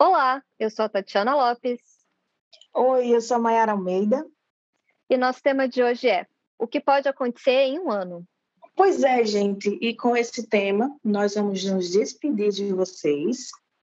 Olá, eu sou a Tatiana Lopes. Oi, eu sou a Mayara Almeida. E nosso tema de hoje é o que pode acontecer em um ano. Pois é, gente, e com esse tema nós vamos nos despedir de vocês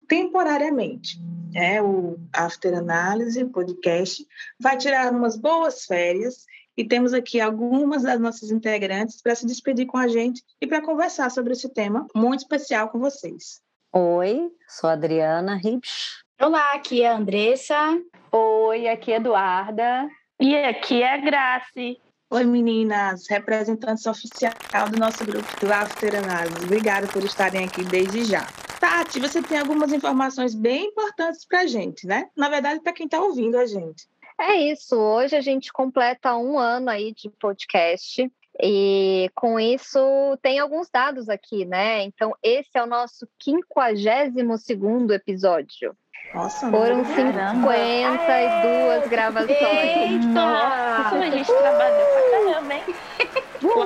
temporariamente. É, o After Análise, podcast, vai tirar umas boas férias e temos aqui algumas das nossas integrantes para se despedir com a gente e para conversar sobre esse tema muito especial com vocês. Oi, sou a Adriana Ribsch. Olá, aqui é a Andressa. Oi, aqui é a Eduarda. E aqui é a Grace. Oi, meninas, representantes oficial do nosso grupo do After Análise. Obrigada por estarem aqui desde já. Tati, você tem algumas informações bem importantes para a gente, né? Na verdade, para quem está ouvindo a gente. É isso. Hoje a gente completa um ano aí de podcast. E com isso tem alguns dados aqui, né? Então, esse é o nosso 52 segundo episódio. Nossa, Foram 52 gravações. Eita! Nossa, a gente trabalhou pra caramba, hein?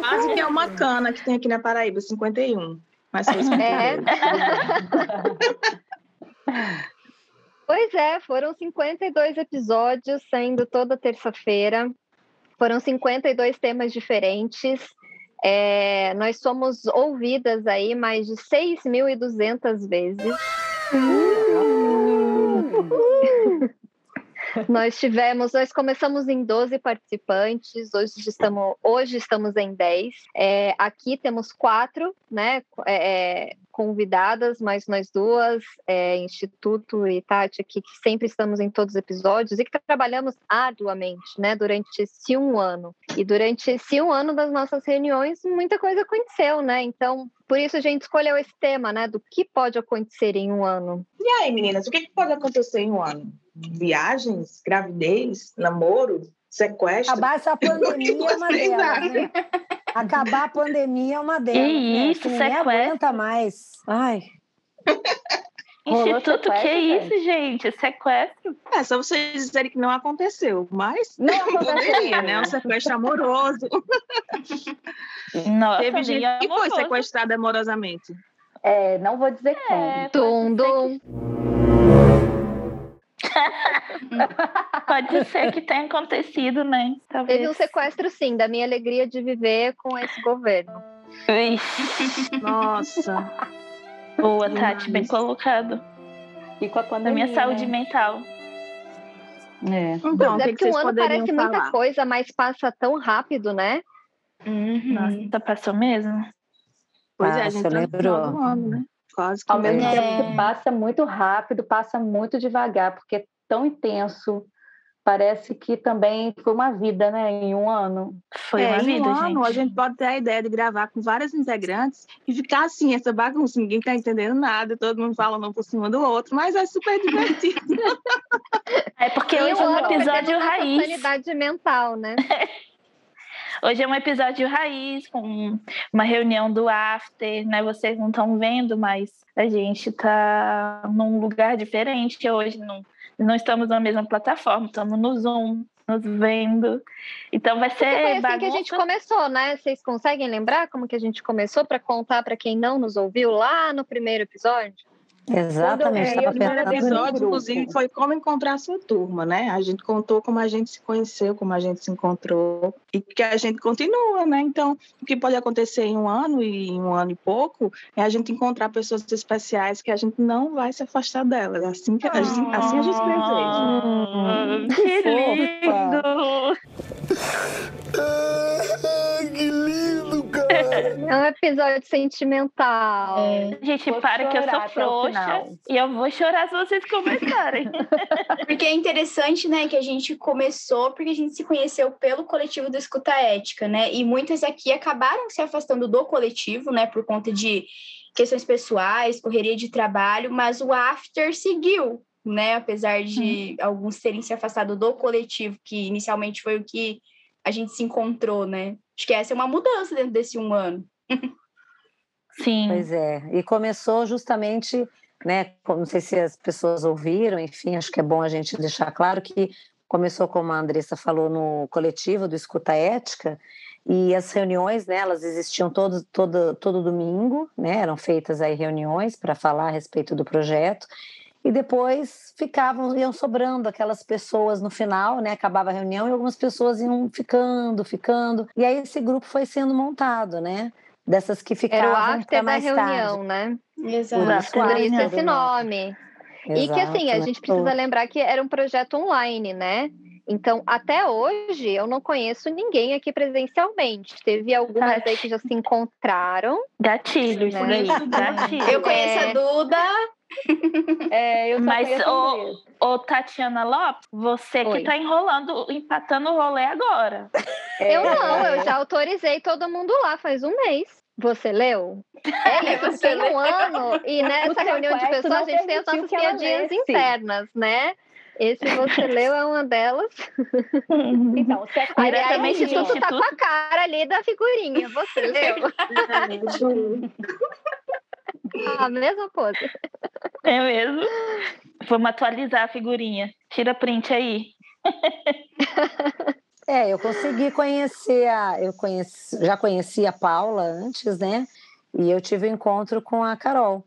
Quase que é uma cana que tem aqui na Paraíba, 51. Mas foi 52. É. pois é, foram 52 episódios, saindo toda terça-feira. Foram 52 temas diferentes. É, nós somos ouvidas aí mais de 6.200 vezes. Nós tivemos, nós começamos em 12 participantes, hoje estamos, hoje estamos em 10. É, aqui temos quatro, né? É, convidadas, mais nós duas, é, Instituto e Tati aqui, que sempre estamos em todos os episódios e que trabalhamos arduamente, né, durante esse um ano. E durante esse um ano das nossas reuniões, muita coisa aconteceu, né? Então, por isso a gente escolheu esse tema, né, do que pode acontecer em um ano. E aí, meninas, o que pode acontecer em um ano? Viagens, gravidez, namoro, sequestro? Acabar essa pandemia é uma delas, né? Acabar a pandemia é uma delas. Que isso, né? sequestro. Aguenta mais. Ai. Instituto, que é isso, gente? Sequestro? É só vocês dizerem que não aconteceu, mas não aconteceu, poderia, né? Um sequestro amoroso. Nossa, Teve gente que foi sequestrada amorosamente. É, não vou dizer É, Dum, dum. Pode ser que tenha acontecido, né? Talvez. Teve um sequestro, sim, da minha alegria de viver com esse governo. Ixi, Nossa. boa, Tati, bem colocado. E com a Da pandemia. minha saúde né? mental. É. Então, é, que, que porque um ano parece falar? muita coisa, mas passa tão rápido, né? Uhum. Nossa, tá passou mesmo? Pois é, a Passa, gente tá lembrou. ano, né? Quase que Ao mesmo é. tempo que passa muito rápido, passa muito devagar, porque é tão intenso. Parece que também foi uma vida, né? Em um ano. Foi É, uma em vida, um ano, gente. a gente pode ter a ideia de gravar com vários integrantes e ficar assim, essa bagunça, ninguém tá entendendo nada, todo mundo falando um por cima do outro, mas é super divertido. É porque hoje é um ano episódio raiz. sanidade mental, né? Hoje é um episódio raiz, com uma reunião do After, né? Vocês não estão vendo, mas a gente tá num lugar diferente hoje. Não, não estamos na mesma plataforma, estamos no Zoom, nos vendo. Então vai ser foi assim bagunça. que a gente começou, né? Vocês conseguem lembrar como que a gente começou para contar para quem não nos ouviu lá no primeiro episódio? Exatamente. É, o primeiro episódio, inclusive, foi como encontrar a sua turma, né? A gente contou como a gente se conheceu, como a gente se encontrou e que a gente continua, né? Então, o que pode acontecer em um ano e em um ano e pouco é a gente encontrar pessoas especiais que a gente não vai se afastar delas. Assim, que a gente, assim a gente deseja. Ah, que Fofa. Episódio sentimental. Gente, Vou para que eu sou frouxa final. e eu vou chorar se vocês começarem. Porque é interessante, né, que a gente começou porque a gente se conheceu pelo coletivo do Escuta Ética, né? E muitas aqui acabaram se afastando do coletivo, né, por conta de questões pessoais, correria de trabalho, mas o After seguiu, né? Apesar de alguns terem se afastado do coletivo, que inicialmente foi o que a gente se encontrou, né? Acho que essa é uma mudança dentro desse um ano. Sim. Pois é. E começou justamente, né? Não sei se as pessoas ouviram, enfim, acho que é bom a gente deixar claro que começou, como a Andressa falou, no coletivo do Escuta Ética, e as reuniões, né, elas existiam todo, todo, todo domingo, né, eram feitas aí reuniões para falar a respeito do projeto, e depois ficavam, iam sobrando aquelas pessoas no final, né? Acabava a reunião e algumas pessoas iam ficando, ficando. E aí esse grupo foi sendo montado, né? Dessas que ficavam Era o after mais da reunião, tarde. né? Exato. Por isso, Por isso esse nome. E que assim, a Exato, gente né? precisa lembrar que era um projeto online, né? Então, até hoje, eu não conheço ninguém aqui presencialmente. Teve algumas aí que já se encontraram. Gatilho, isso Né? daí. Gatilho. Eu conheço É. a Duda. É, eu Mas Andressa. Ô, Tatiana Lopes, você Oi. que tá enrolando, empatando o rolê agora. Eu É, não, eu já autorizei todo mundo lá faz um mês. Você leu? É isso, Você tem um ano. E nessa reunião de pessoas, a gente tem as nossas piadinhas lesse. internas, né? Esse você leu é uma delas. Então, se é Aliás, o Instituto tá com a cara ali da figurinha. Você leu? A mesma pose. É mesmo? Vamos atualizar a figurinha. Tira print aí. É, eu consegui conhecer a. Eu conheci, já conheci a Paula antes, né? E eu tive um encontro com a Carol,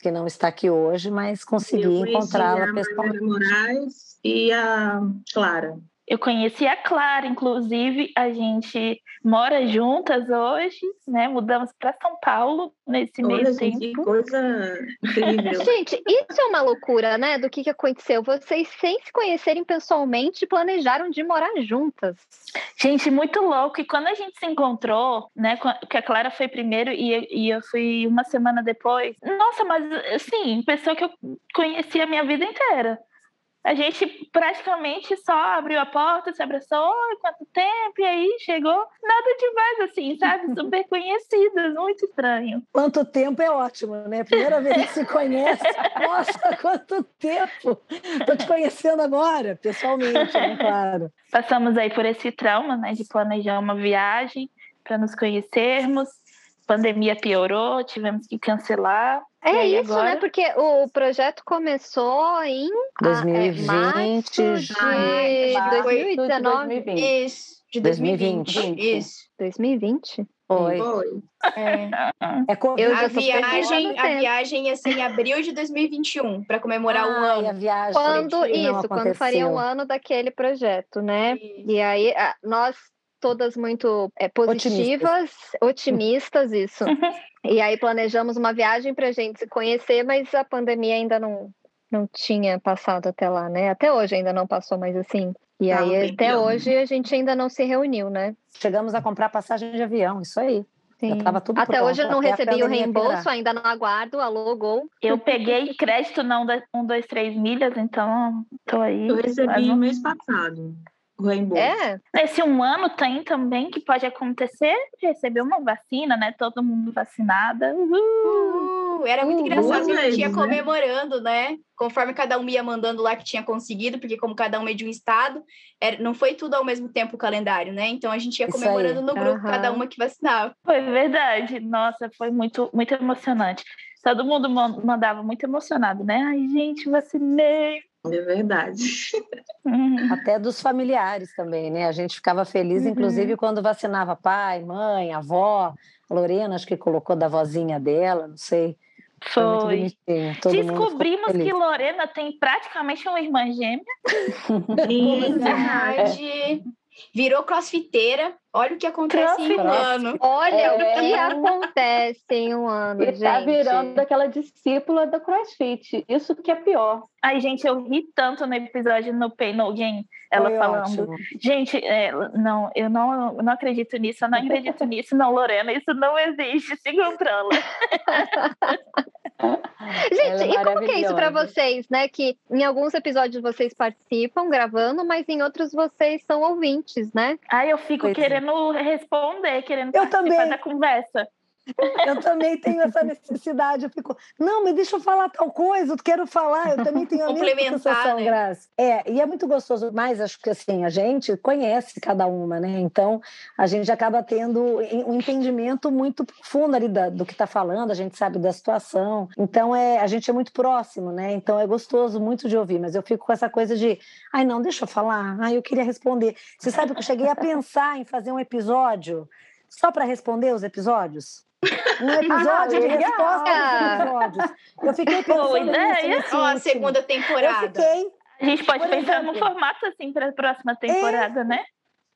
que não está aqui hoje, mas consegui encontrá-la a pessoalmente. Manuela Moraes e a Clara. Eu conheci a Clara, inclusive, a gente mora juntas hoje, né? Mudamos para São Paulo nesse meio Olha, gente, que tempo. coisa incrível. Gente, isso é uma loucura, né? Do que, que aconteceu. Vocês, sem se conhecerem pessoalmente, planejaram de morar juntas. Gente, muito louco. E quando a gente se encontrou, né? Que a Clara foi primeiro e, e eu fui uma semana depois. Nossa, mas assim, pessoa que eu conheci a minha vida inteira. A gente praticamente só abriu a porta, se abraçou, quanto tempo, e aí chegou. Nada demais, assim, sabe? Super conhecidas, muito estranho. Quanto tempo é ótimo, né? Primeira vez que se conhece. Nossa, quanto tempo! Estou te conhecendo agora, pessoalmente, né? Claro. Passamos aí por esse trauma, né? De planejar uma viagem para nos conhecermos. Pandemia piorou, tivemos que cancelar. É aí, isso, agora? né? Porque o projeto começou em ah, é, 2020, março de Março de 2019. 2020. Isso, de 2020. 2020. Isso. 2020? Foi. Foi. É. É. Eu A viagem, a viagem ia ser em abril de 2021, para comemorar um Ai, a ano. viagem Quando isso, quando faria um ano daquele projeto, né? Isso. E aí, nós todas muito é, positivas, otimistas, isso. E aí planejamos uma viagem para a gente se conhecer, mas a pandemia ainda não, não tinha passado até lá, né? Até hoje ainda não passou, mas assim. E Tava aí, até pior, hoje, a gente ainda não se reuniu, né? Chegamos a comprar passagem de avião, isso aí. Já Sim. tava tudo Até hoje eu não recebi o reembolso, ainda não aguardo, alô, Gol. Eu peguei crédito na 1, 2, 3 milhas, então tô aí. Eu recebi Mas mês passado reembolso. É, Esse um ano tem também que pode acontecer receber uma vacina, né? Todo mundo vacinada. Uhul. Uh, era muito Uh, engraçado que a gente ia comemorando, né? Conforme cada um ia mandando lá que tinha conseguido, porque como cada um é de um estado, era, não foi tudo ao mesmo tempo o calendário, né? Então a gente ia comemorando no grupo, Aham. cada uma que vacinava. Foi verdade. Nossa, foi muito, muito emocionante. Todo mundo man- mandava muito emocionado, né? Ai, gente, vacinei. É verdade. Uhum. Até dos familiares também, né? A gente ficava feliz, Uhum. inclusive, quando vacinava pai, mãe, avó. A Lorena, acho que colocou da vozinha dela, não sei. Foi, muito Foi. Descobrimos que Lorena tem praticamente uma irmã gêmea. Sim, Verdade. Virou crossfiteira. Olha o que acontece em um ano. olha É. o que acontece em um ano, E gente. tá virando aquela discípula do CrossFit. Isso que é pior. Ai, gente, eu ri tanto no episódio no Pain No Gain, ela Foi falando. ótimo. Gente, é, não, eu não, não acredito nisso, eu não acredito nisso, não, Lorena, isso não existe, se controla. Gente, é e como que é isso para vocês, né? Que em alguns episódios vocês participam gravando, mas em outros vocês são ouvintes, né? Aí eu fico Pois é. querendo responder, querendo Eu participar também. da conversa. Eu também tenho essa necessidade. Eu fico, não, mas deixa eu falar tal coisa, eu quero falar. Eu também tenho a mesma sensação, né? Graça. É, e é muito gostoso, mas acho que assim, a gente conhece cada uma, né? Então a gente acaba tendo um entendimento muito profundo ali da- do que está falando, a gente sabe da situação. Então é, a gente é muito próximo, né? Então é gostoso muito de ouvir, mas eu fico com essa coisa de, ai, não, deixa eu falar, ai, eu queria responder. Você sabe que eu cheguei a pensar em fazer um episódio só para responder os episódios? Um episódio ah, de resposta aos episódios. Eu fiquei pensando Boa ideia. Ó, a segunda temporada. Eu fiquei. A gente pode Por pensar exemplo, no formato assim para a próxima temporada, é... né?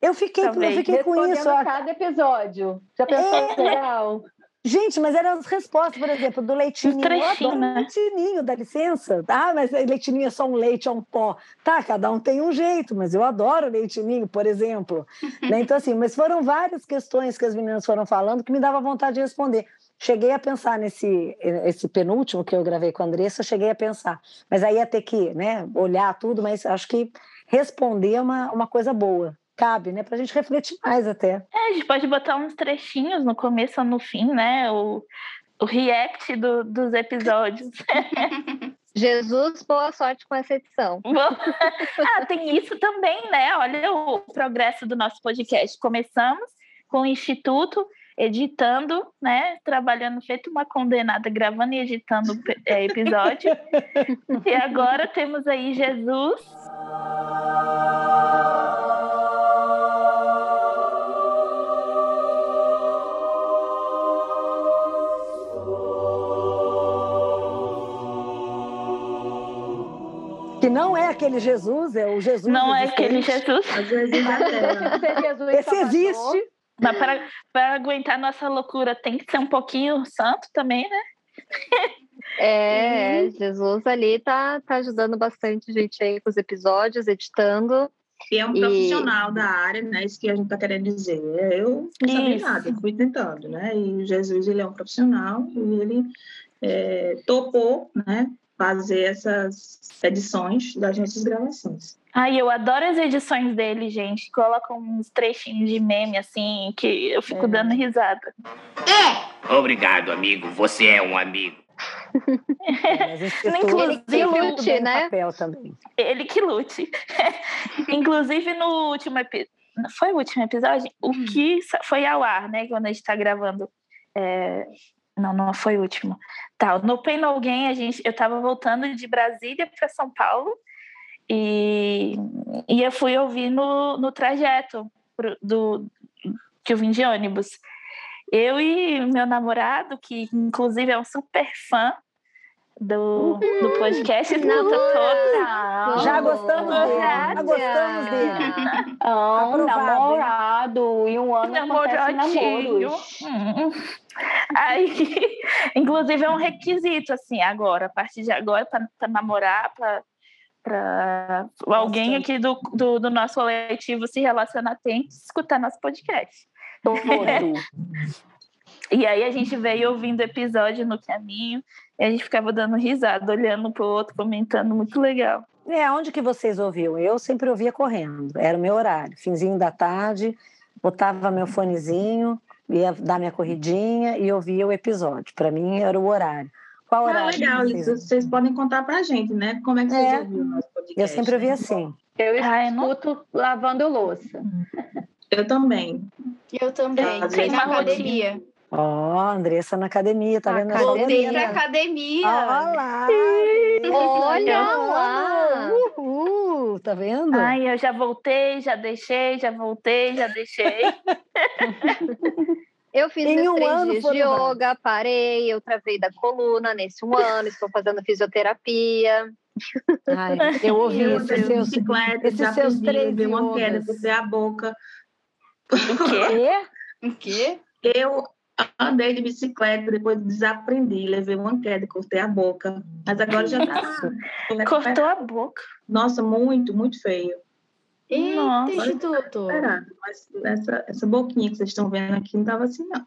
Eu fiquei, eu fiquei com isso. cada episódio. Já pensou é... legal? Gente, mas eram as respostas, por exemplo, do leitinho. Eu adoro né? leitinho, dá licença. Ah, mas leitinho é só um leite, é um pó. Tá, cada um tem um jeito, mas eu adoro leitinho, por exemplo. né? Então, assim, mas foram várias questões que as meninas foram falando que me dava vontade de responder. Cheguei a pensar nesse esse penúltimo que eu gravei com a Andressa, cheguei a pensar. Mas aí ia ter que né, olhar tudo, mas acho que responder é uma, uma coisa boa cabe, né? Para a gente refletir mais até. É, a gente pode botar uns trechinhos no começo ou no fim, né? O, o react do, dos episódios. Jesus, boa sorte com essa edição. ah, tem isso também, né? Olha o progresso do nosso podcast. Começamos com o Instituto editando, né? Trabalhando feito uma condenada, gravando e editando é, episódio. e agora temos aí Jesus. Que não é aquele Jesus, é o Jesus. Não é aquele Jesus. Esse existe. Mas para, para aguentar nossa loucura tem que ser um pouquinho santo também, né? É, Jesus ali tá, tá ajudando bastante a gente aí com os episódios, editando. E é um profissional e... da área, né? Isso que a gente tá querendo dizer. Eu não sabia Isso. nada, fui tentando, né? E Jesus, ele é um profissional e ele é, topou, né? fazer essas edições das nossas gravações. Ai, eu adoro as edições dele, gente. Colocam uns trechinhos de meme assim que eu fico é. dando risada. É! Obrigado, amigo. Você é um amigo. É, Inclusive, ele que lute, né? Ele que lute. Inclusive, no último episódio. Foi o último episódio? O hum. que foi ao ar, né? Quando a gente está gravando. É... Não, não foi o último. Tá, no Pain No Gain, a gente, eu estava voltando de Brasília para São Paulo e, e eu fui ouvir no, no trajeto pro, do, que eu vim de ônibus. Eu e meu namorado, que inclusive é um super fã do, do podcast Não, toda. Já gostamos dele. Já gostamos dele. Ah, um namorado e um ano. Hum. Aí, inclusive, é um requisito, assim, agora, a partir de agora, para namorar, para alguém aqui do, do, do, nosso coletivo se relacionar, tem que escutar nosso podcast. Todo. E aí a gente veio ouvindo episódio no caminho e a gente ficava dando risada, olhando para o outro, comentando, muito legal. É, onde que vocês ouviam? Eu sempre ouvia correndo, era o meu horário, finzinho da tarde, botava meu fonezinho, ia dar minha corridinha e ouvia o episódio. Para mim era o horário. Qual horário? Ah, legal, vocês... vocês podem contar para a gente, né? Como é que vocês é, ouviram o nosso podcast? Eu sempre ouvi assim. Eu escuto ah, lavando louça. Eu também. Eu também. Tem na academia. Ó, oh, Andressa na academia, tá vendo? Voltei pra academia. Olha lá. Olha lá. Uhul, tá vendo? Ai, eu já voltei, já deixei, já voltei, já deixei. Eu fiz em um três dias de yoga, parei, eu travei da coluna nesse um ano, estou fazendo fisioterapia. Ai, eu ouvi eu esses seus, bicicleta, esses seus três deu uma queda, botei a boca. O quê? O quê? Eu andei de bicicleta, depois desaprendi, levei uma queda, cortei a boca. Mas agora já tá. Cortou a boca. Nossa, muito, muito feio. Eita, Nossa, Instituto. Mas essa, essa boquinha que vocês estão vendo aqui não estava assim, não.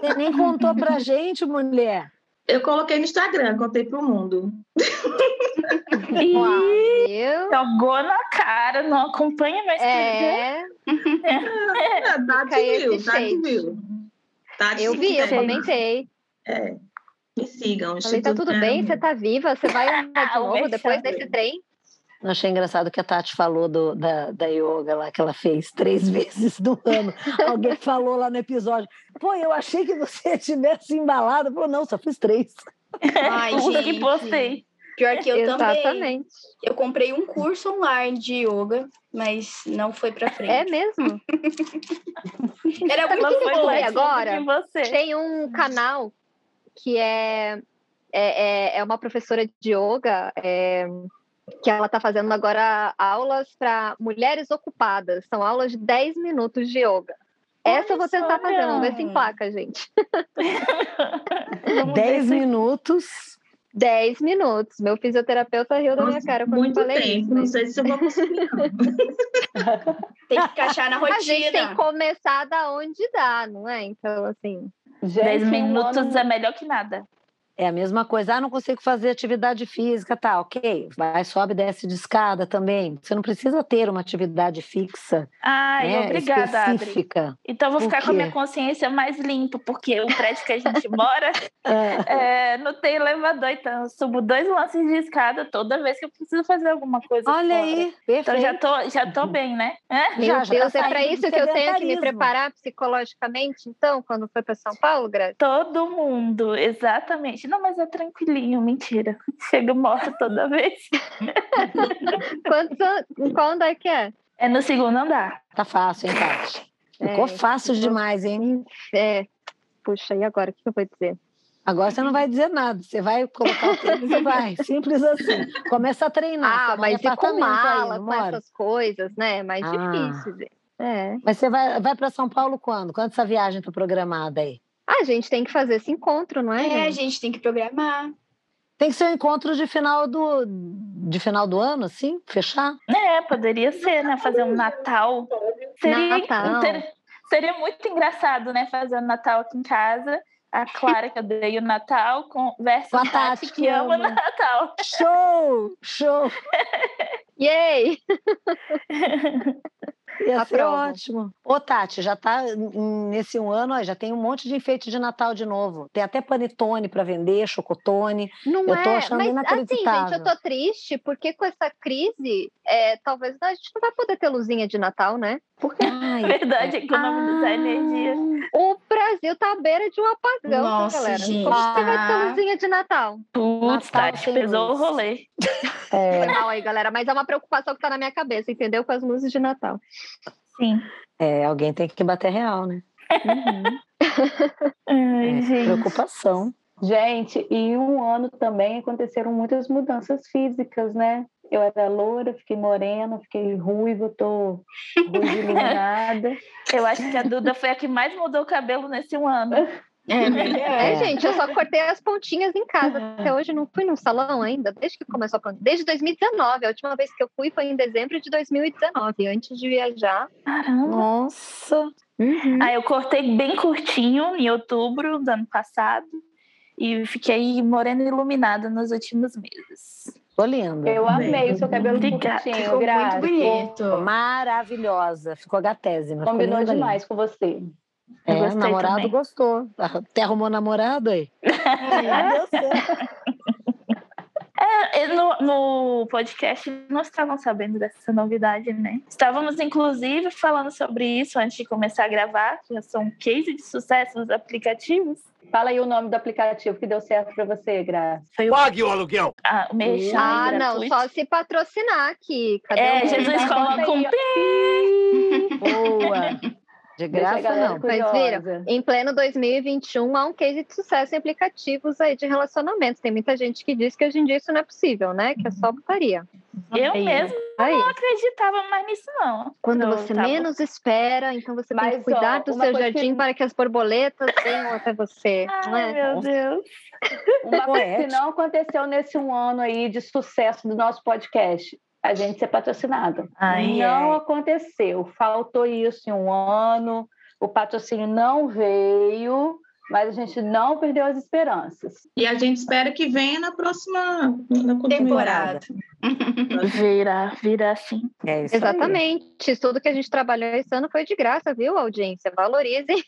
Você nem contou pra gente, mulher. Eu coloquei no Instagram, contei pro mundo. Ih, jogou na cara, não acompanha mais. É. é. Tá de mil, tá de mil. Tá eu vi, eu comentei. É. Me sigam. Falei, tá tudo bem? Você tá viva? Você vai andar de novo depois desse trem? Eu achei engraçado que a Tati falou do, da, da yoga lá, que ela fez três vezes no ano. Alguém falou lá no episódio. Pô, eu achei que você tivesse embalado. Falou, não, só fiz três. Ai, gente. que postei. Pior que eu também. Exatamente. Eu comprei um curso online de yoga, mas não foi pra frente. É mesmo? Era muito que eu bom. agora? Tem um canal que é, é, é- é uma professora de yoga é, que ela está fazendo agora aulas para mulheres ocupadas. São aulas de 10 minutos de yoga. Essa eu vou tentar fazer, vamos ver se emplaca, gente. Vamos ver 10 se- minutos. 10 minutos. Meu fisioterapeuta riu da minha Nossa, cara quando eu muito falei tempo. isso. Não sei se eu vou conseguir, não. Tem que encaixar na A gente tem que rotina. começar da onde dá, não é? Então, assim, Gente, 10 um minutos é melhor que nada. É a mesma coisa. Ah, não consigo fazer atividade física, tá, ok. Vai, sobe, desce de escada também. Você não precisa ter uma atividade fixa, Ai, né, obrigada, Adri. específica. Então eu vou ficar com a minha consciência mais limpa, porque o prédio que a gente mora Ah, é, não tem elevador, então eu subo dois lances de escada toda vez que eu preciso fazer alguma coisa. olha fora. aí, Então perfeito. já tô, já tô bem, né? É? meu Já, já Deus, tá é para isso que eu tenho que me preparar psicologicamente, então, quando for para São Paulo, Graça? Todo mundo, exatamente. Não, mas é tranquilinho, mentira. Chego morta toda vez. Quantos an- Qual andar que é? É no segundo andar. Tá fácil, hein, Tati? Ficou É, fácil ficou- demais, hein? É. Puxa, e agora? O que eu vou dizer? Agora você não vai dizer nada. Você vai colocar o tênis e vai. Simples assim. Começa a treinar. Ah, mas e com mala, aí, com mora? essas coisas, né? É mais Ah. difícil. É. Mas você vai, vai para São Paulo quando? Quando essa viagem tá programada aí? A gente tem que fazer esse encontro, não é? É, a gente? tem que programar. Tem que ser um encontro de final do, de final do ano, assim? Fechar? É, poderia ser, né? Fazer um Natal. Seria, Natal. inter- seria muito engraçado, né? Fazer um Natal aqui em casa. A Clara, que odeia o Natal, com versus a Tati, Tati, que que ama o ama. Natal. Show! Show! Yay! Ia ser Aprovo. ótimo. Ô, Tati, já tá nesse um ano, ó, já tem um monte de enfeite de Natal de novo. Tem até panetone para vender, chocotone. Não Eu tô é, achando mas assim, inacreditável. gente, eu tô triste porque com essa crise, é, talvez a gente não vai poder ter luzinha de Natal, né? Porque Ai, Verdade, economizar Ah. energia. o Brasil tá à beira de um apagão, né, Nossa, galera? gente, Como que você vai tá. ter luzinha de Natal? Putz, Natal Tati, pesou luz. o rolê. Foi é, mal aí, galera, mas é uma preocupação que tá na minha cabeça, entendeu? Com as luzes de Natal. Sim. é, alguém tem que bater real, né? Ai, É, gente. preocupação. Gente, e em um ano também aconteceram muitas mudanças físicas, né? Eu era loura, fiquei morena, fiquei ruiva, tô ruiva iluminada. Eu acho que a Duda foi a que mais mudou o cabelo nesse um ano. É verdade. É, É. gente, eu só cortei as pontinhas em casa. Até hoje não fui num salão ainda, desde que começou a pandemia. Desde 2019. A última vez que eu fui foi em dezembro de 2019, antes de viajar. Caramba. Nossa! Uhum. Aí eu cortei bem curtinho em outubro do ano passado e fiquei morena e iluminada nos últimos meses. Tô linda. Eu amei o seu cabelo Obrigada. curtinho, Ficou muito bonito. Maravilhosa. Ficou gatésima. ficou Combinou linda, demais com você. Eu É, namorado também. gostou. Até arrumou namorado aí. É, no, no podcast não estavam sabendo dessa novidade, né? Estávamos, inclusive, falando sobre isso antes de começar a gravar, que já são um case de sucesso nos aplicativos. Fala aí o nome do aplicativo que deu certo para você, o, Pague o aluguel. a, o merchan Ah, não, só se patrocinar aqui. Cadê É, o- Jesus coloca um pi. Boa. De graça, não. Mas curiosa. Em pleno 2021, há um case de sucesso em aplicativos aí de relacionamentos. Tem muita gente que diz que hoje em dia isso não é possível, né? Que é só putaria. Eu Aí, mesmo Aí, não acreditava mais nisso, não. quando Eu você tava- menos espera, então você tem Mas, que cuidar ó, do seu coisa que- jardim para que as borboletas venham até você. não Ai, é? meu Deus. Uma coisa que não aconteceu nesse um ano aí de sucesso do nosso podcast, a gente ser patrocinado. Ai, não ai. aconteceu. Faltou isso em um ano. O patrocínio não veio, mas a gente não perdeu as esperanças. E a gente espera que venha na próxima na Temporada. Vira, vira assim. É isso aí. Exatamente. Isso Tudo que a gente trabalhou esse ano foi de graça, viu, audiência? Valorizem.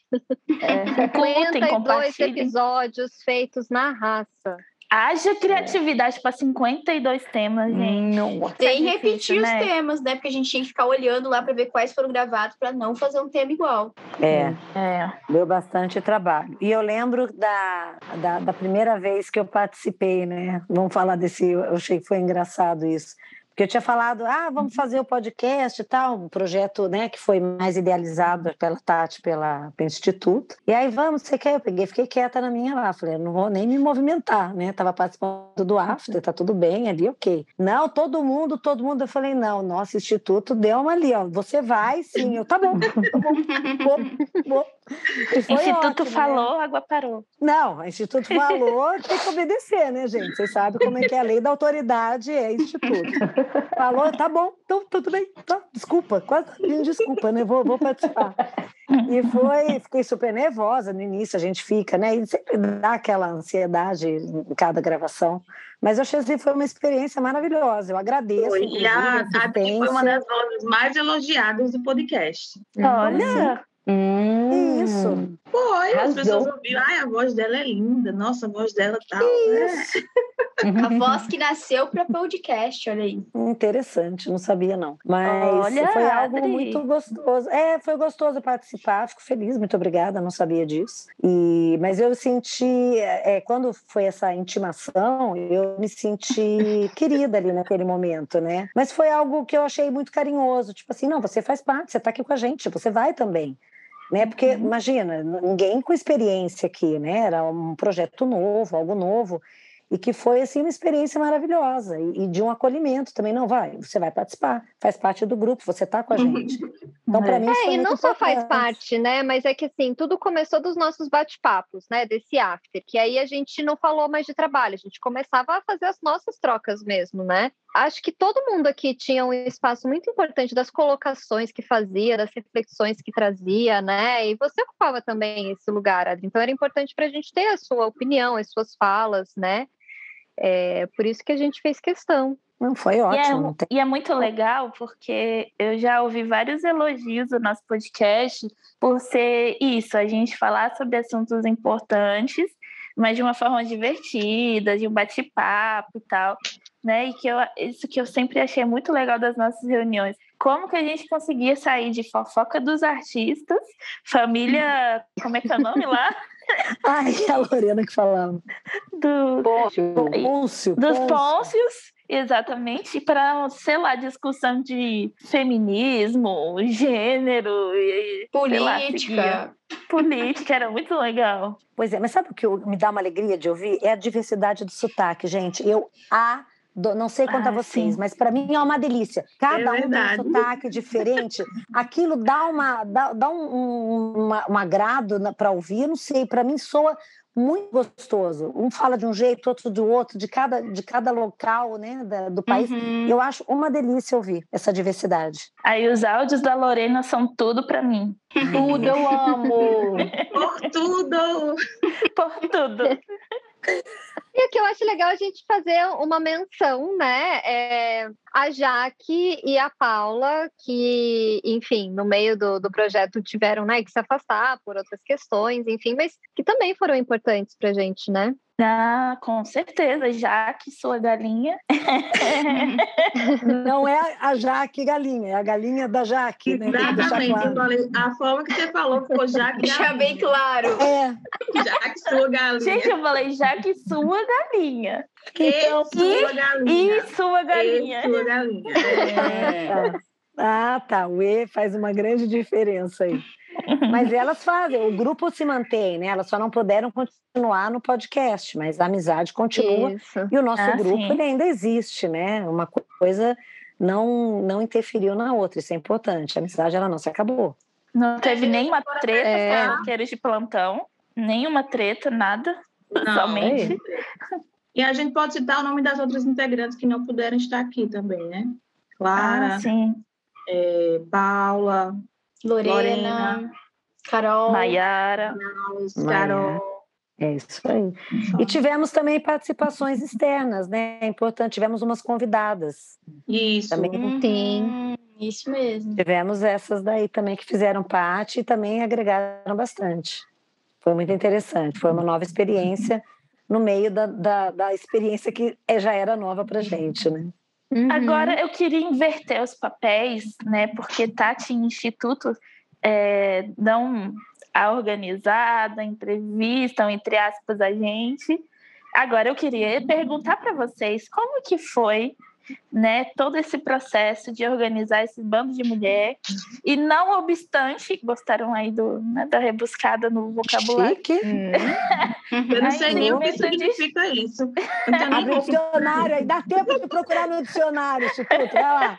É, curtem, 52 compartilhem. episódios feitos na raça. Haja criatividade para 52 temas, gente. Não. Tem É repetir difícil, os né? temas, né? Porque a gente tinha que ficar olhando lá para ver quais foram gravados para não fazer um tema igual. É, É. deu bastante trabalho. E eu lembro da, da, da primeira vez que eu participei, né? Vamos falar desse. Eu achei que foi engraçado isso. Porque eu tinha falado, ah, vamos fazer o podcast e tal, um projeto né, que foi mais idealizado pela Tati, pela, pelo Instituto. E aí, vamos, você quer? Eu peguei, fiquei quieta na minha lá. Falei, não vou nem me movimentar, né? Tava participando do after, tá tudo bem ali, ok. Não, todo mundo, todo mundo. Eu falei, não, nosso Instituto deu uma ali, ó. Você vai, sim. Eu, tá bom, tá bom, vou, vou. Foi Instituto ótimo, né? falou, água parou. Não, o Instituto falou, tem que obedecer, né, gente? Vocês sabem como é que é a lei da autoridade é Instituto. Falou, tá bom, então tudo bem, tá, desculpa, quase pedindo desculpa, né? Vou, vou participar. E foi, fiquei super nervosa no início, a gente fica, né? E sempre dá aquela ansiedade em cada gravação. Mas eu achei que foi uma experiência maravilhosa. Eu agradeço. Foi. E a Tati foi uma das vozes mais elogiadas do podcast. Olha, Hum, Isso. Foi, as pessoas ouviram, ai, a voz dela é linda, nossa, a voz dela tal. né? A voz que nasceu para podcast, olha aí. Interessante, não sabia não. Mas Olha, foi algo Adri. muito gostoso. É, foi gostoso participar, fico feliz, muito obrigada, não sabia disso. E, mas eu senti, é, quando foi essa intimação, eu me senti querida ali naquele momento, né? Mas foi algo que eu achei muito carinhoso, tipo assim, não, você faz parte, você tá aqui com a gente, você vai também. Né? Porque, imagina, ninguém com experiência aqui, né? Era um projeto novo, algo novo e que foi assim uma experiência maravilhosa e, e de um acolhimento também não vai você vai participar faz parte do grupo você está com a gente então para mim isso É, e não só faz parte, né? Mas é que assim, tudo começou dos nossos bate-papos, né? Desse after, que aí a gente não falou mais de trabalho, a gente começava a fazer as nossas trocas mesmo, né? Acho que todo mundo aqui tinha um espaço muito importante das colocações que fazia, das reflexões que trazia, né? E você ocupava também esse lugar, Adri. Então era importante para a gente ter a sua opinião, as suas falas, né? É, por isso que a gente fez questão. não foi E é, ótimo não tem- e é muito legal porque eu já ouvi vários elogios do nosso podcast por ser isso, a gente falar sobre assuntos importantes, mas de uma forma divertida, de um bate-papo e tal, né? E que eu, isso que eu sempre achei muito legal das nossas reuniões. Como que a gente conseguia sair de fofoca dos artistas, família, como é que é o nome lá? ai a Lorena que falava Do, Pôncio dos Pôncio. Pôncios, exatamente, para, sei lá, discussão de feminismo, gênero, e, sei lá. Política. política, era muito legal. pois é mas sabe o que me dá uma alegria de ouvir é a diversidade do sotaque gente eu a não sei quanto a Ah, vocês, sim. mas para mim é uma delícia. Cada um tem um sotaque diferente. Aquilo dá, uma, dá, dá um, um, uma- um agrado para ouvir, não sei, para mim soa muito gostoso. Um fala de um jeito, outro do outro, de cada, de cada local né, da- do país. Uhum. Eu acho uma delícia ouvir essa diversidade. Aí os áudios da Lorena são tudo para mim, Tudo eu amo. Por tudo! por tudo. E o que eu acho legal é a gente fazer uma menção, né? É, a Jaque e a Paula, que, enfim, no meio do, do projeto tiveram né, que se afastar por outras questões, enfim, mas que também foram importantes pra gente, né? Ah, com certeza, Jaque, sua galinha. Não é a Jaque galinha, é a galinha da Jaque. Né? Exatamente. claro. eu falei, a forma que você falou ficou já que Deixa bem claro. É, já que sua galinha. Gente, eu falei Jaque, sua galinha. então, e sua galinha. E sua galinha. E sua galinha. É. Ah, tá. O E faz uma grande diferença aí. Mas elas fazem, o grupo se mantém, né? Elas só não puderam continuar no podcast, mas a amizade continua. Isso. E o nosso Ah, grupo ainda existe, né? Uma coisa não não interferiu na outra, isso é importante. A amizade ela não se acabou. Não teve nenhuma treta É. com de plantão. Nenhuma treta, nada. Não. Somente. E a gente pode citar o nome das outras integrantes que não puderam estar aqui também, né? Clara, Ah, sim. eh, Paula, Lorena, Lorena. Carol. Maiara. Carol. É isso aí. E tivemos também participações externas, né? É importante, tivemos umas convidadas. Isso. Também Uhum, Sim. Isso mesmo. Tivemos essas daí também que fizeram parte e também agregaram bastante. Foi muito interessante, foi uma nova experiência no meio da, da, da experiência que é, já era nova para gente, né? Uhum. Agora eu queria inverter os papéis, né? Porque Tati e Instituto é, dão a organizada, entrevistam, entre aspas, a gente. Agora eu queria perguntar para vocês como que foi né, todo esse processo de organizar esse bando de mulher e não obstante, gostaram aí do, né, da rebuscada no vocabulário. Chique. Hum. Eu não sei nem o que significa de... isso. Abre o dicionário aí, dá tempo de procurar no dicionário, Instituto, vai lá.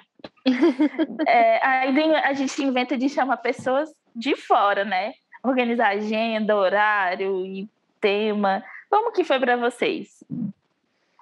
É, aí a gente inventa de chamar pessoas de fora, né? Organizar agenda, horário e tema. Como que foi para vocês?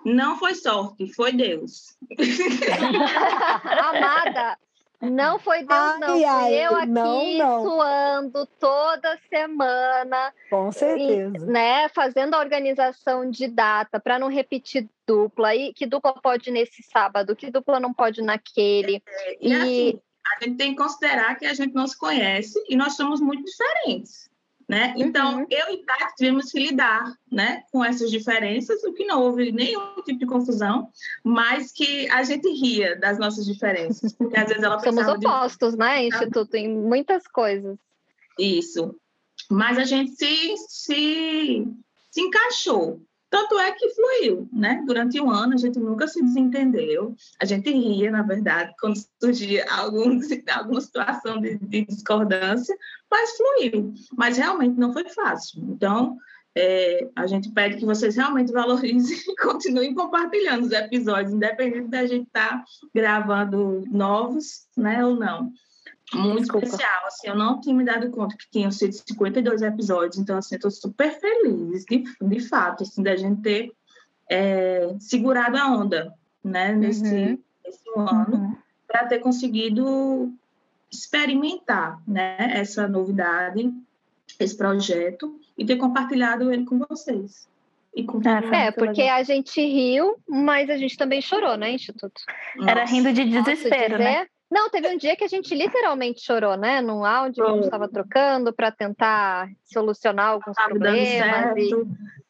Não foi sorte, foi Deus. Amada, não foi Deus, ai, não. Fui ai, eu aqui não, não. suando toda semana. Com certeza. E, né, fazendo a organização de data para não repetir dupla. E que dupla pode nesse sábado, que dupla não pode naquele. É, e, e assim, a gente tem que considerar que a gente não se conhece e nós somos muito diferentes. Né? Então, uhum. eu e Tati tivemos que lidar né, com essas diferenças, o que não houve nenhum tipo de confusão, mas que a gente ria das nossas diferenças, porque às vezes ela Somos opostos, de... né, Instituto, em muitas coisas. Isso. Mas a gente se, se, se encaixou, tanto é que fluiu, né? Durante um ano a gente nunca se desentendeu. A gente ria, na verdade, quando surgia algum, alguma situação de, de discordância, mas fluiu. Mas realmente não foi fácil. Então, é, a gente pede que vocês realmente valorizem e continuem compartilhando os episódios, independente da gente estar tá gravando novos, né, ou não muito Desculpa. especial. Assim, eu não tinha me dado conta que tinham sido 52 episódios, então assim, estou super feliz, de, de fato, assim, da gente ter é, segurado a onda, né, nesse, uhum. nesse ano, uhum. para ter conseguido experimentar, né, essa novidade, esse projeto e ter compartilhado ele com vocês. E com ah, é, porque legal. a gente riu, mas a gente também chorou, né, Instituto? Nossa. Era rindo de desespero, né? Não, teve um dia que a gente literalmente chorou, né? Num áudio que a gente estava trocando para tentar solucionar alguns tava problemas.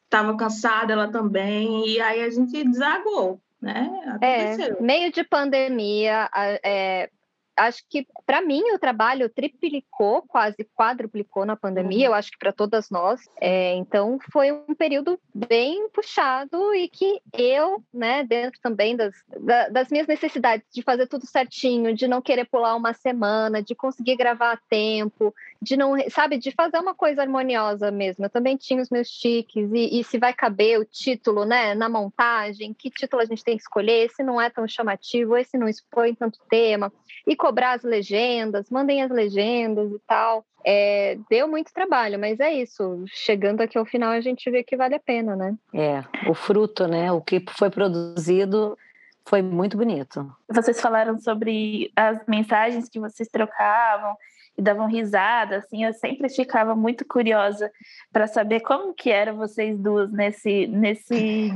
Estava e... cansada ela também, e aí a gente desagou, né? É, Aconteceu. É, meio de pandemia, é, acho que para mim o trabalho triplicou, quase quadruplicou na pandemia, uhum. eu acho que para todas nós. É, então foi um período bem puxado e que eu, né, dentro também das, da, das minhas necessidades de fazer tudo certinho, de não querer pular uma semana, de conseguir gravar a tempo, de não, sabe, de fazer uma coisa harmoniosa mesmo. Eu também tinha os meus tiques e, e se vai caber o título, né, na montagem, que título a gente tem que escolher, esse não é tão chamativo, esse não expõe tanto tema e cobrar as legendas, mandem as legendas e tal. É, deu muito trabalho, mas é isso. Chegando aqui ao final, a gente vê que vale a pena, né? É, o fruto, né? O que foi produzido foi muito bonito. Vocês falaram sobre as mensagens que vocês trocavam e davam risada, assim, eu sempre ficava muito curiosa para saber como que eram vocês duas nesse nesse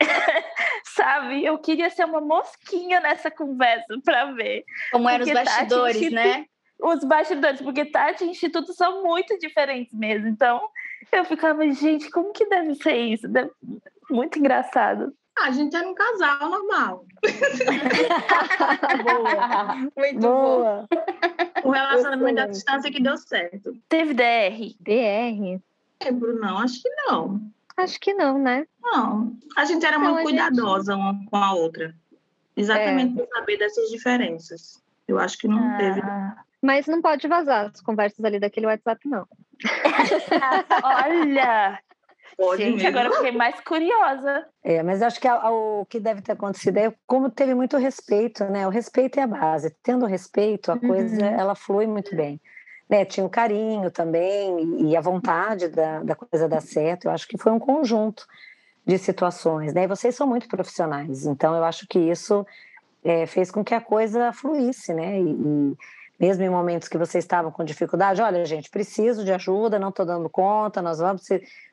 sabe? Eu queria ser uma mosquinha nessa conversa para ver. Como eram os bastidores, Tati, né? Os bastidores, porque Tati e Instituto são muito diferentes mesmo. Então, eu ficava, gente, como que deve ser isso? Deve... Muito engraçado. Ah, a gente era um casal normal. boa. Muito boa. O relacionamento à distância que deu certo. Teve DR? DR? Lembro, não, acho que não. Acho que não, né? Não. A gente era então, muito cuidadosa gente... uma com a outra. Exatamente é. por saber dessas diferenças. Eu acho que não ah. teve. Mas não pode vazar as conversas ali daquele WhatsApp, não. Olha! Pode Gente, mesmo. agora eu fiquei mais curiosa. É, mas acho que a, a, o que deve ter acontecido é como teve muito respeito, né? O respeito é a base. Tendo respeito, a uhum. coisa ela flui muito bem né, tinha o carinho também e a vontade da, da coisa dar certo. Eu acho que foi um conjunto de situações, né? E vocês são muito profissionais, então eu acho que isso é, fez com que a coisa fluísse, né? E, e, mesmo em momentos que vocês estavam com dificuldade, olha, gente, preciso de ajuda, não estou dando conta, nós vamos.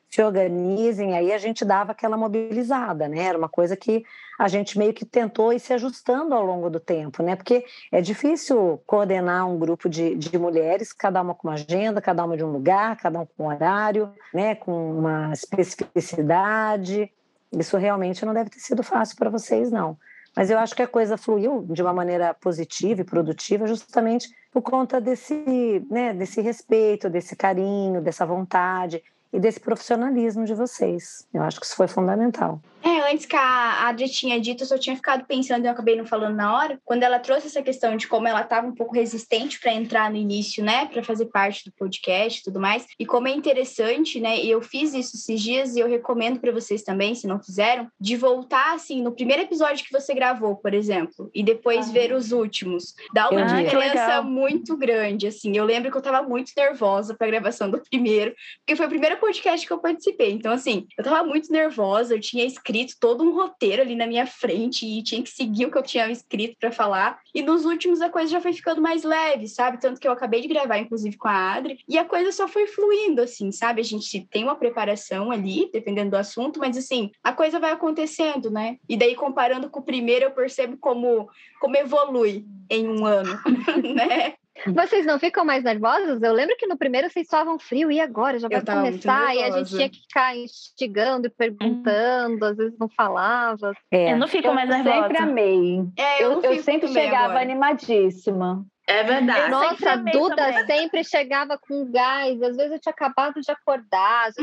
Se organizem, aí a gente dava aquela mobilizada, né? Era uma coisa que a gente meio que tentou ir se ajustando ao longo do tempo, né? Porque é difícil coordenar um grupo de, de mulheres, cada uma com uma agenda, cada uma de um lugar, cada um com um horário, né? Com uma especificidade. Isso realmente não deve ter sido fácil para vocês, não. Mas eu acho que a coisa fluiu de uma maneira positiva e produtiva, justamente por conta desse, né, desse respeito, desse carinho, dessa vontade e desse profissionalismo de vocês. Eu acho que isso foi fundamental. É, antes que a Adri tinha dito, eu só tinha ficado pensando e eu acabei não falando na hora, quando ela trouxe essa questão de como ela estava um pouco resistente para entrar no início, né, para fazer parte do podcast e tudo mais, e como é interessante, né, e eu fiz isso esses dias e eu recomendo para vocês também, se não fizeram, de voltar, assim, no primeiro episódio que você gravou, por exemplo, e depois ah. ver os últimos. Dá uma diferença muito grande, assim. Eu lembro que eu estava muito nervosa para a gravação do primeiro, porque foi o primeiro podcast que eu participei, então, assim, eu estava muito nervosa, eu tinha escrito escrito todo um roteiro ali na minha frente e tinha que seguir o que eu tinha escrito para falar. E nos últimos a coisa já foi ficando mais leve, sabe? Tanto que eu acabei de gravar, inclusive, com a Adri, e a coisa só foi fluindo, assim, sabe? A gente tem uma preparação ali, dependendo do assunto, mas assim, a coisa vai acontecendo, né? E daí, comparando com o primeiro, eu percebo como, como evolui em um ano, né? Vocês não ficam mais nervosos? Eu lembro que no primeiro vocês estavam frio e agora já vai começar e a gente tinha que ficar instigando e perguntando, às vezes não falava. É. Eu não fico eu mais nervosa. Eu sempre amei. É, eu, eu, eu sempre chegava agora. animadíssima. É verdade. Nossa, a Duda também. sempre chegava com gás. Às vezes eu tinha acabado de acordar, já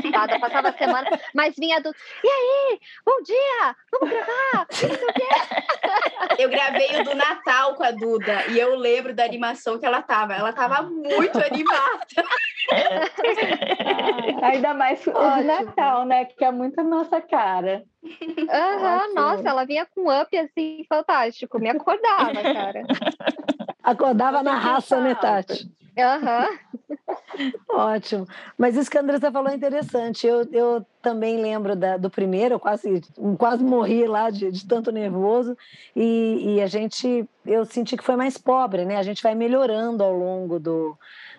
estava passava a semana, mas vinha a Duda. E aí? Bom dia! Vamos gravar! Eu gravei o do Natal com a Duda e eu lembro da animação que ela tava. Ela tava muito animada. ainda mais o do Natal, né? Que é muito a nossa cara. Aham, uhum, nossa, ela vinha com up assim, fantástico. Me acordava, cara. Acordava na raça, né, Tati? Aham. Uhum. Ótimo. Mas isso que a Andressa falou é interessante. Eu, eu também lembro da, do primeiro, eu quase, quase morri lá de, de tanto nervoso. E, e a gente, eu senti que foi mais pobre, né? A gente vai melhorando ao longo do,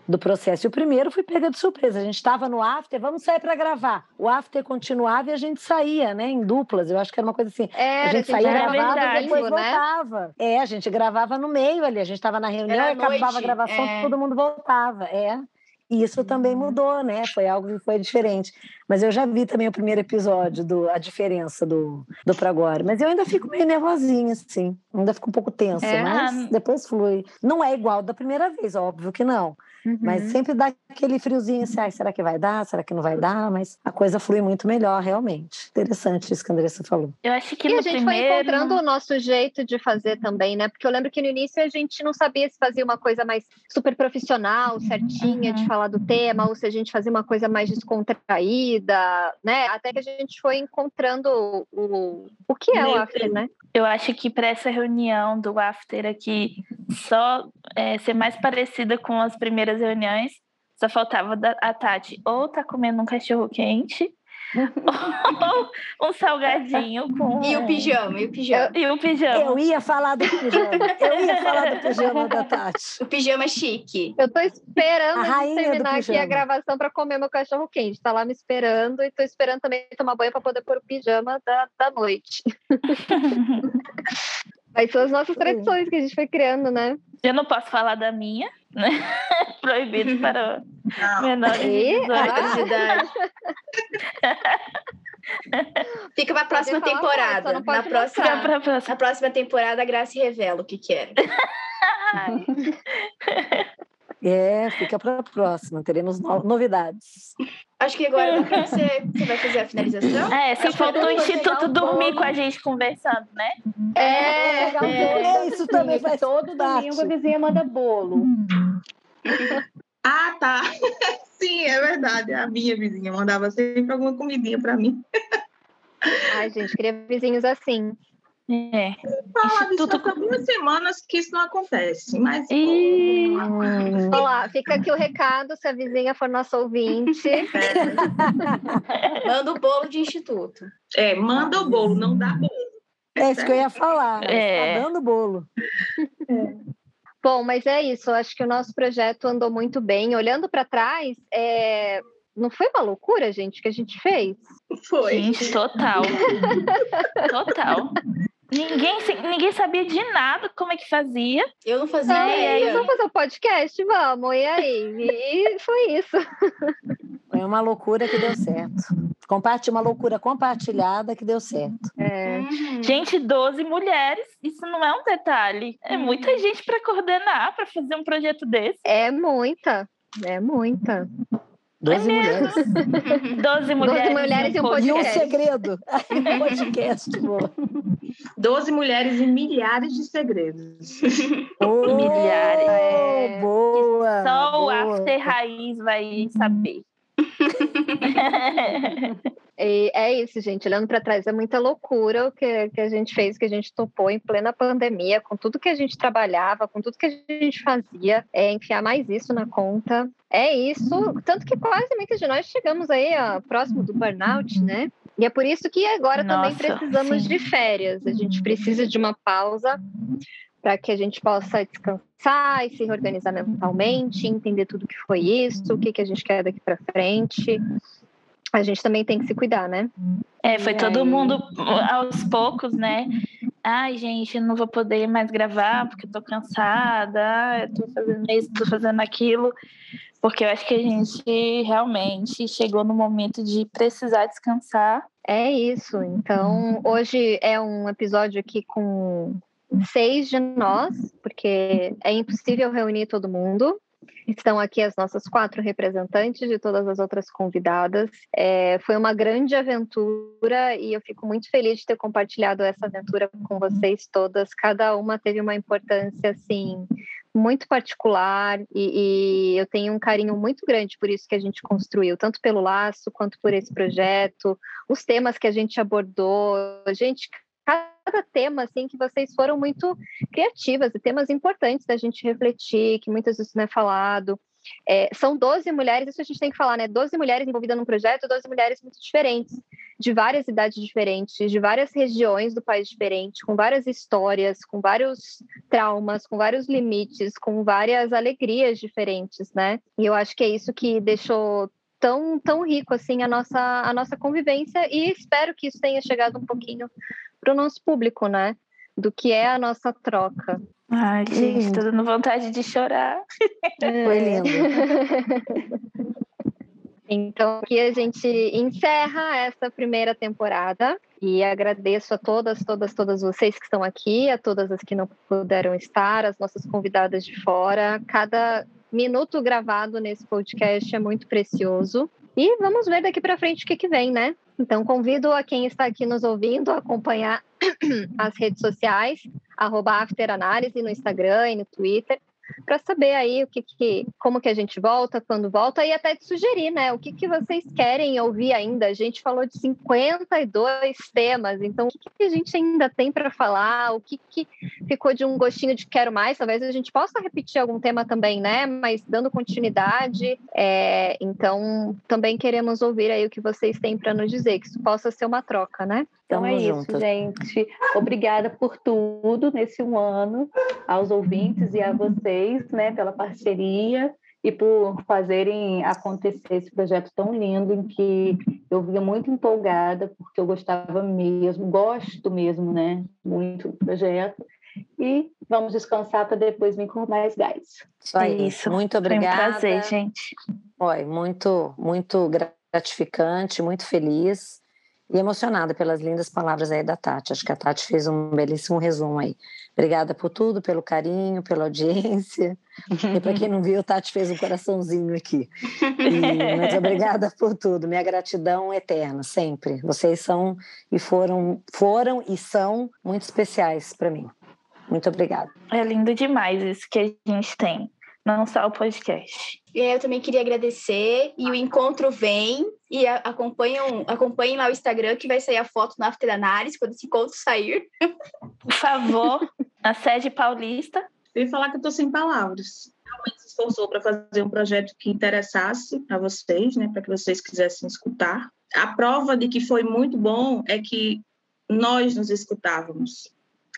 do processo. E o primeiro foi pega de surpresa. A gente estava no after, vamos sair para gravar. O after continuava e a gente saía, né, em duplas. Eu acho que era uma coisa assim. Era, a gente saía, gravava e depois né? voltava. É, a gente gravava no meio ali. A gente estava na reunião, era acabava noite, a gravação, é. todo mundo voltava. É. E isso também uhum. mudou, né? Foi algo que foi diferente. Mas eu já vi também o primeiro episódio, do, a diferença do, do pra agora. Mas eu ainda fico meio nervosinha, assim. Ainda fico um pouco tensa, é. mas depois flui. Não é igual da primeira vez, óbvio que não. Uhum. Mas sempre dá aquele friozinho assim, ah, será que vai dar? Será que não vai dar? Mas a coisa flui muito melhor, realmente. Interessante isso que a Andressa falou. Eu acho que e no a gente primeiro... foi encontrando o nosso jeito de fazer também, né? Porque eu lembro que no início a gente não sabia se fazia uma coisa mais super profissional, certinha, uhum. de falar do tema, ou se a gente fazia uma coisa mais descontraída, né? Até que a gente foi encontrando o, o que é o after, né? Eu acho que para essa reunião do after aqui, só é, ser mais parecida com as primeiras reuniões, só faltava a Tati ou tá comendo um cachorro quente ou um salgadinho com. E o pijama, e o pijama. E o pijama. Eu ia falar do pijama. Eu ia falar do pijama da Tati. O pijama chique. Eu tô esperando terminar aqui a gravação para comer meu cachorro quente. Tá lá me esperando e tô esperando também tomar banho para poder pôr o pijama da, da noite. Mas são as nossas tradições que a gente foi criando, né? Eu não posso falar da minha, né? Proibido para menores de 18 anos de idade. Fica para a próxima temporada. na, próxima, pra próxima. na próxima temporada, a Graça revela o que quer. É, fica para a próxima, teremos no novidades. Acho que agora você, você vai fazer a finalização. É, só faltou o Instituto dormir com a gente conversando, né? É, é, é isso também faz todo domingo a vizinha manda bolo. Ah, tá. Sim, é verdade. A minha vizinha mandava sempre alguma comidinha para mim. Ai, gente, queria vizinhos assim. É. Falar Instituto... há algumas semanas que isso não acontece, mas. E... Olá, fica aqui o recado, se a vizinha for nossa ouvinte. É. manda o bolo de instituto. É, manda o bolo, não dá bolo. É isso que eu ia falar. É. Tá dando bolo. É. Bom, mas é isso. Acho que o nosso projeto andou muito bem. Olhando para trás, é, Não foi uma loucura, gente, que a gente fez? Foi. Gente, total. total. Ninguém, ninguém sabia de nada como é que fazia. Eu não fazia Não, ideia. vamos fazer um podcast? Vamos, e aí? E foi isso. Foi uma loucura que deu certo. Compartilha uma loucura compartilhada que deu certo. É, Uhum. Gente, 12 mulheres, isso não é um detalhe. É muita gente para coordenar, para fazer um projeto desse. é muita, é muita. Doze É mulheres. 12 mulheres, mulheres e um E um podcast. segredo. podcast. boa. Doze mulheres e milhares de segredos. Oh, Milhares. É. Boa. Só o boa. After Raiz vai saber. E é isso, gente. Olhando para trás, é muita loucura o que, que a gente fez, que a gente topou em plena pandemia, com tudo que a gente trabalhava, com tudo que a gente fazia, é enfiar mais isso na conta. É isso, tanto que quase muitos de nós chegamos aí ó, próximo do burnout, né? E é por isso que agora também Nossa, precisamos sim. de férias. A gente precisa de uma pausa para que a gente possa descansar e se reorganizar mentalmente, entender tudo que foi isso, o que, que a gente quer daqui para frente. A gente também tem que se cuidar, né? É, foi E todo aí? mundo aos poucos, né? Ai, gente, não vou poder mais gravar porque eu tô cansada, eu tô fazendo isso, tô fazendo aquilo. Porque eu acho que a gente realmente chegou no momento de precisar descansar. É isso. Então, hoje é um episódio aqui com seis de nós, porque é impossível reunir todo mundo. Estão aqui as nossas quatro representantes de todas as outras convidadas. É, foi uma grande aventura e eu fico muito feliz de ter compartilhado essa aventura com vocês todas. Cada uma teve uma importância assim muito particular e, e eu tenho um carinho muito grande por isso que a gente construiu, tanto pelo laço quanto por esse projeto, os temas que a gente abordou, gente, cada tema assim que vocês foram muito criativas e temas importantes da gente refletir, que muitas vezes não é falado. É, são 12 mulheres, isso a gente tem que falar, né? 12 mulheres envolvidas num projeto, 12 mulheres muito diferentes, de várias idades diferentes, de várias regiões do país diferentes, com várias histórias, com vários traumas, com vários limites, com várias alegrias diferentes, né? E eu acho que é isso que deixou tão, tão rico assim a nossa, a nossa convivência e espero que isso tenha chegado um pouquinho para o nosso público, né? Do que é a nossa troca. Ai, gente, tô dando vontade de chorar. Foi lindo. Então, aqui a gente encerra essa primeira temporada e agradeço a todas, todas, todas vocês que estão aqui, a todas as que não puderam estar, as nossas convidadas de fora. Cada minuto gravado nesse podcast é muito precioso. E vamos ver daqui para frente o que, que vem, né? Então, convido a quem está aqui nos ouvindo a acompanhar as redes sociais, arroba afteranálise no Instagram e no Twitter, para saber aí o que, que, como que a gente volta, quando volta, e até de sugerir, né? O que, que vocês querem ouvir ainda? A gente falou de 52 temas, então o que, que a gente ainda tem para falar? O que, que ficou de um gostinho de quero mais? Talvez a gente possa repetir algum tema também, né? Mas dando continuidade. É, então, também queremos ouvir aí o que vocês têm para nos dizer, que isso possa ser uma troca, né? Então Tamo é isso, juntas. gente. Obrigada por tudo nesse um ano, aos ouvintes e a vocês, né, pela parceria e por fazerem acontecer esse projeto tão lindo em que eu vinha muito empolgada, porque eu gostava mesmo, gosto mesmo, né, muito do projeto. E vamos descansar para depois vir com mais gás. Isso aí. Isso. Muito Foi um obrigada. prazer, gente. Foi muito, muito gratificante, muito feliz e emocionada pelas lindas palavras aí da Tati. Acho que a Tati fez um belíssimo resumo aí. Obrigada por tudo, pelo carinho, pela audiência. E para quem não viu, Tati fez um coraçãozinho aqui. E, mas obrigada por tudo. Minha gratidão eterna, sempre. Vocês são e foram, foram e são muito especiais para mim. Muito obrigada. É lindo demais isso que a gente tem. Não só o podcast. E aí eu também queria agradecer. E o encontro vem. E a- acompanham, acompanhem lá o Instagram, que vai sair a foto na After Análise, quando esse encontro sair. Por favor, na sede paulista. Eu ia falar que eu estou sem palavras. Realmente se esforçou para fazer um projeto que interessasse a vocês, né, para que vocês quisessem escutar. A prova de que foi muito bom é que nós nos escutávamos.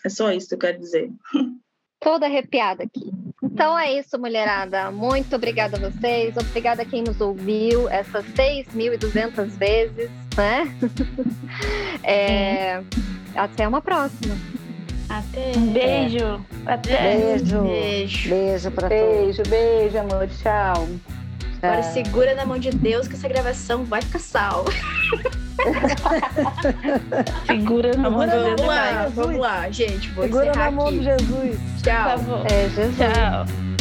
É só isso que eu quero dizer. Toda arrepiada aqui. Então é isso, mulherada. Muito obrigada a vocês. Obrigada a quem nos ouviu essas 6.200 vezes, né? É, até uma próxima. Até. Um beijo. Até. Beijo. Beijo. Beijo pra beijo, todos. Beijo, beijo, amor. Tchau. Agora segura na mão de Deus que essa gravação vai ficar salva. segura na mão de Deus. Vamos lá, vamos lá, gente. Vou segura na mão aqui. de Jesus. Tchau. É, Jesus. Tchau.